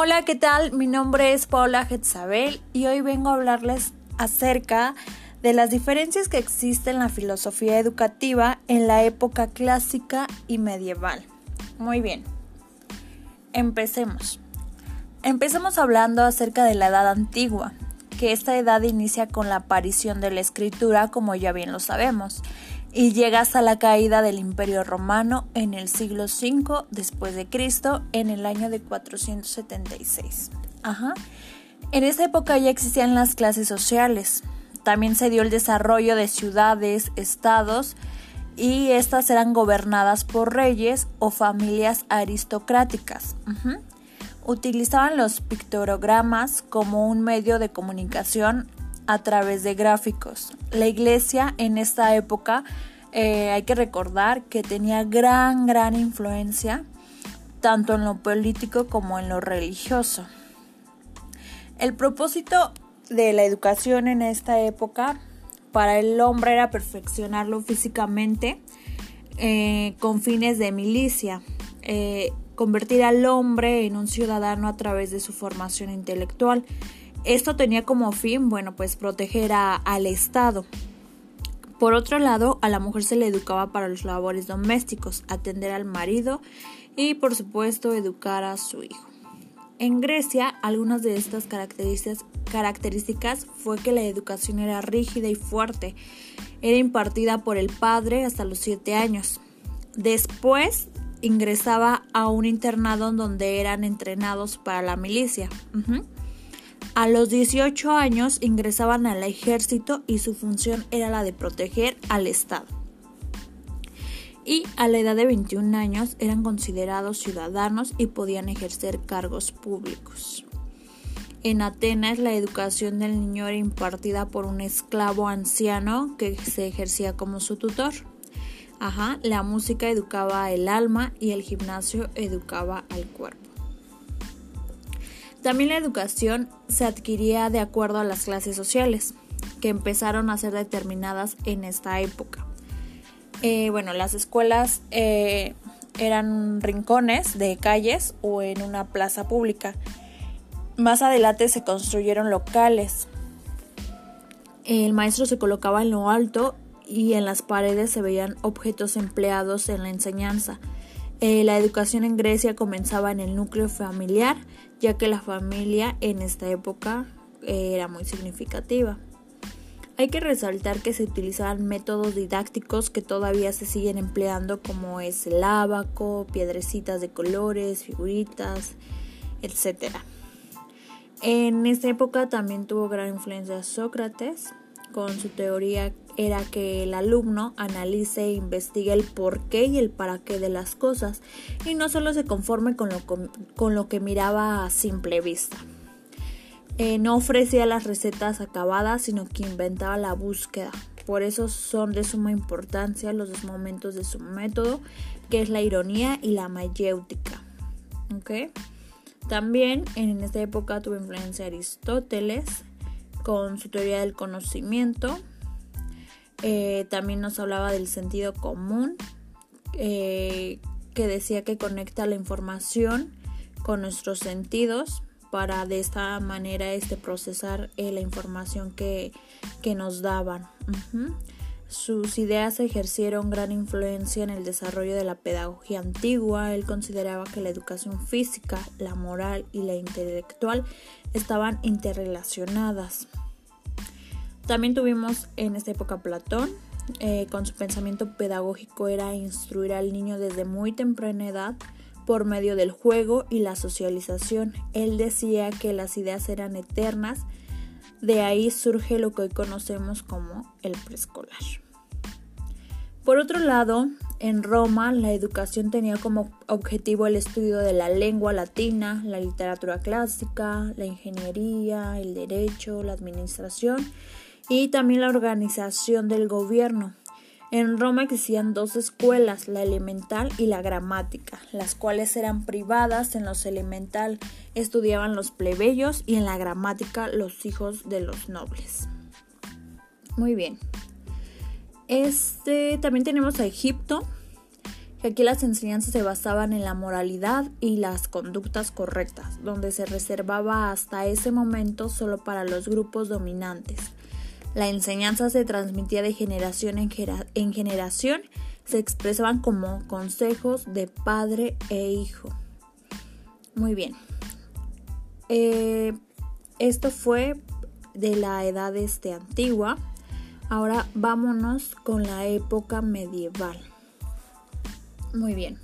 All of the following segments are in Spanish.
Hola, ¿qué tal? Mi nombre es Paula Getzabel y hoy vengo a hablarles acerca de las diferencias que existen en la filosofía educativa en la época clásica y medieval. Muy bien, empecemos. Empecemos hablando acerca de la edad antigua, que esta edad inicia con la aparición de la escritura, como ya bien lo sabemos, y llega hasta la caída del Imperio Romano en el siglo V después de Cristo en el año de 476. Ajá. En esa época ya existían las clases sociales. También se dio el desarrollo de ciudades, estados y estas eran gobernadas por reyes o familias aristocráticas. Utilizaban los pictogramas como un medio de comunicación a través de gráficos. La iglesia en esta época eh, hay que recordar que tenía gran, gran influencia tanto en lo político como en lo religioso. El propósito de la educación en esta época para el hombre era perfeccionarlo físicamente eh, con fines de milicia, eh, convertir al hombre en un ciudadano a través de su formación intelectual esto tenía como fin, bueno, pues proteger al Estado. Por otro lado, a la mujer se le educaba para los labores domésticos, atender al marido y, por supuesto, educar a su hijo. En Grecia, algunas de estas características, características fue que la educación era rígida y fuerte. Era impartida por el padre hasta los siete años. Después ingresaba a un internado donde eran entrenados para la milicia. A los 18 años ingresaban al ejército y su función era la de proteger al Estado. Y a la edad de 21 años eran considerados ciudadanos y podían ejercer cargos públicos. En Atenas la educación del niño era impartida por un esclavo anciano que se ejercía como su tutor. Ajá, la música educaba el alma y el gimnasio educaba al cuerpo. También la educación se adquiría de acuerdo a las clases sociales, que empezaron a ser determinadas en esta época. Eh, bueno, las escuelas eh, eran rincones de calles o en una plaza pública. Más adelante se construyeron locales. El maestro se colocaba en lo alto y en las paredes se veían objetos empleados en la enseñanza. Eh, la educación en Grecia comenzaba en el núcleo familiar, ya que la familia en esta época eh, era muy significativa. Hay que resaltar que se utilizaban métodos didácticos que todavía se siguen empleando como es el abaco, piedrecitas de colores, figuritas, etc. En esta época también tuvo gran influencia Sócrates con su teoría era que el alumno analice e investigue el por qué y el para qué de las cosas y no solo se conforme con lo, con lo que miraba a simple vista. Eh, no ofrecía las recetas acabadas, sino que inventaba la búsqueda. Por eso son de suma importancia los dos momentos de su método, que es la ironía y la mayéutica. También en esta época tuvo influencia Aristóteles con su teoría del conocimiento, eh, también nos hablaba del sentido común, eh, que decía que conecta la información con nuestros sentidos para de esta manera este, procesar eh, la información que, nos daban. Sus ideas ejercieron gran influencia en el desarrollo de la pedagogía antigua. Él consideraba que la educación física, la moral y la intelectual estaban interrelacionadas. También tuvimos en esta época Platón, eh, con su pensamiento pedagógico era instruir al niño desde muy temprana edad por medio del juego y la socialización. Él decía que las ideas eran eternas, de ahí surge lo que hoy conocemos como el preescolar. Por otro lado, en Roma la educación tenía como objetivo el estudio de la lengua latina, la literatura clásica, la ingeniería, el derecho, la administración y también la organización del gobierno. En Roma existían dos escuelas, la elemental y la gramática, las cuales eran privadas. En los elemental estudiaban los plebeyos y en la gramática los hijos de los nobles. Muy bien. Este también tenemos a Egipto, que aquí las enseñanzas se basaban en la moralidad y las conductas correctas, donde se reservaba hasta ese momento solo para los grupos dominantes. La enseñanza se transmitía de generación en, generación, se expresaban como consejos de padre e hijo. Muy bien. Eh, esto fue de la edad este, antigua. Ahora vámonos con la época medieval. Muy bien.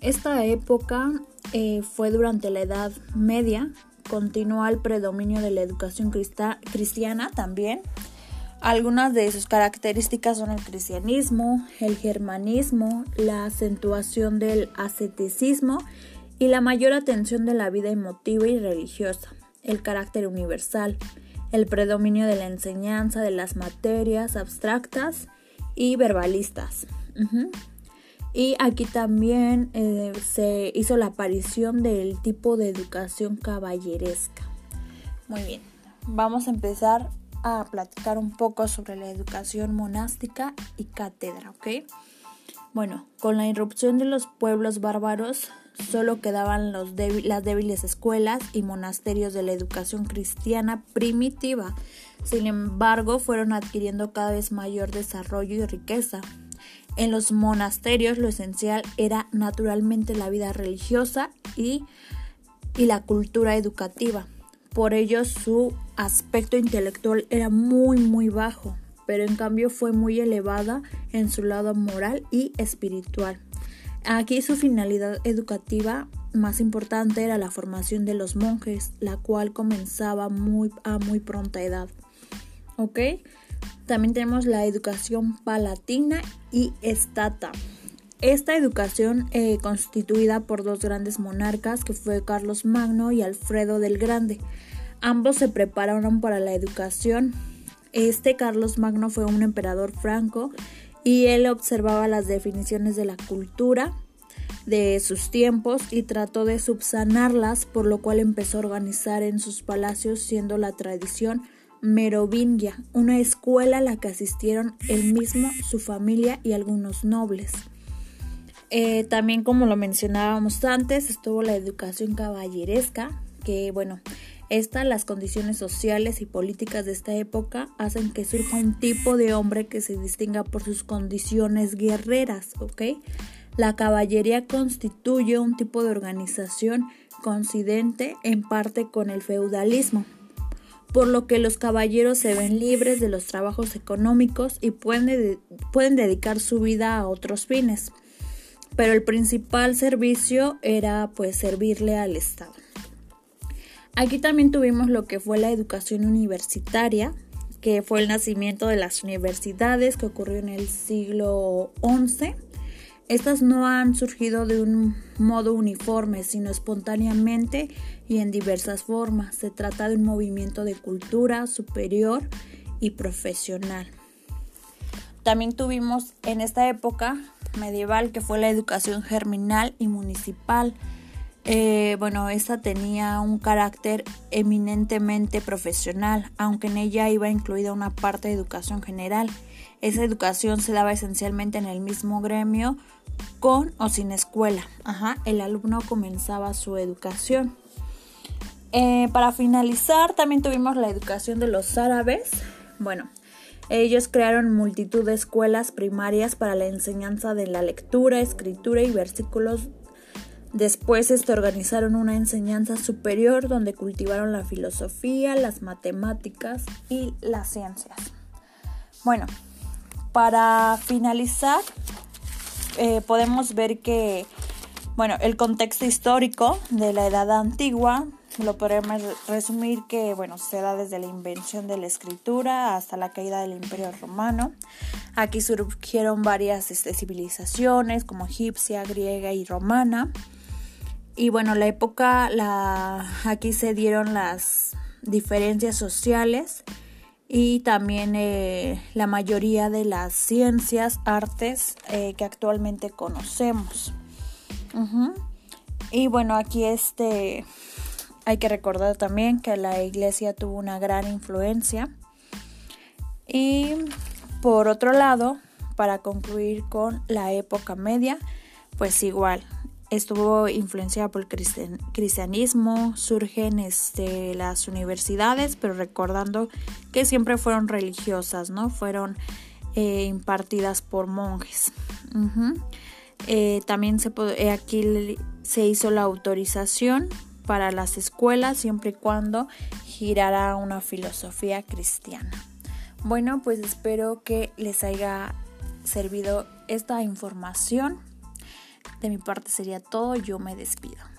Esta época eh, fue durante la Edad Media, continúa el predominio de la educación cristiana también. Algunas de sus características son el cristianismo, el germanismo, la acentuación del asceticismo y la mayor atención de la vida emotiva y religiosa, el carácter universal, el predominio de la enseñanza de las materias abstractas y verbalistas. Y aquí también eh, se hizo la aparición del tipo de educación caballeresca. Muy bien, vamos a empezar a platicar un poco sobre la educación monástica y cátedra, ¿ok? Bueno, con la irrupción de los pueblos bárbaros solo quedaban los las débiles escuelas y monasterios de la educación cristiana primitiva. Sin embargo, fueron adquiriendo cada vez mayor desarrollo y riqueza. En los monasterios lo esencial era naturalmente la vida religiosa y, y la cultura educativa. Por ello su aspecto intelectual era muy muy bajo, pero en cambio fue muy elevada en su lado moral y espiritual. Aquí su finalidad educativa más importante era la formación de los monjes, la cual comenzaba muy, a muy pronta edad. ¿Ok? También tenemos la educación palatina y estata. Esta educación eh, constituida por dos grandes monarcas que fue Carlos Magno y Alfredo del Grande. Ambos se prepararon para la educación. Este Carlos Magno fue un emperador franco y él observaba las definiciones de la cultura de sus tiempos y trató de subsanarlas, por lo cual empezó a organizar en sus palacios siendo la tradición Merovingia, una escuela a la que asistieron él mismo, su familia y algunos nobles. Eh, también, como lo mencionábamos antes, estuvo la educación caballeresca, que bueno, estas las condiciones sociales y políticas de esta época hacen que surja un tipo de hombre que se distinga por sus condiciones guerreras, ¿ok? La caballería constituye un tipo de organización coincidente en parte con el feudalismo, por lo que los caballeros se ven libres de los trabajos económicos y pueden, pueden dedicar su vida a otros fines. Pero el principal servicio era pues servirle al Estado. Aquí también tuvimos lo que fue la educación universitaria, que fue el nacimiento de las universidades que ocurrió en el siglo XI estas no han surgido de un modo uniforme, sino espontáneamente y en diversas formas. Se trata de un movimiento de cultura superior y profesional. También tuvimos en esta época medieval que fue la educación germinal y municipal. Eh, bueno, esta tenía un carácter eminentemente profesional, aunque en ella iba incluida una parte de educación general. Esa educación se daba esencialmente en el mismo gremio con o sin escuela. El alumno comenzaba su educación. Eh, para finalizar, también tuvimos la educación de los árabes. Bueno, ellos crearon multitud de escuelas primarias para la enseñanza de la lectura, escritura y versículos. Después este, organizaron una enseñanza superior donde cultivaron la filosofía, las matemáticas y las ciencias. Bueno, para finalizar, eh, podemos ver que, bueno, el contexto histórico de la Edad Antigua lo podemos resumir que, bueno, se da desde la invención de la escritura hasta la caída del Imperio Romano. Aquí surgieron varias este, civilizaciones como egipcia, griega y romana. Y bueno, la época, la, aquí se dieron las diferencias sociales y también eh, la mayoría de las ciencias, artes eh, que actualmente conocemos. Y bueno, aquí este hay que recordar también que la iglesia tuvo una gran influencia. Y por otro lado, para concluir con la época media, pues igual, estuvo influenciada por el cristianismo, surgen este, las universidades, pero recordando que siempre fueron religiosas, ¿no? Fueron eh, impartidas por monjes. Eh, también eh, aquí se hizo la autorización para las escuelas siempre y cuando girara una filosofía cristiana. Bueno, pues espero que les haya servido esta información. De mi parte sería todo, yo me despido.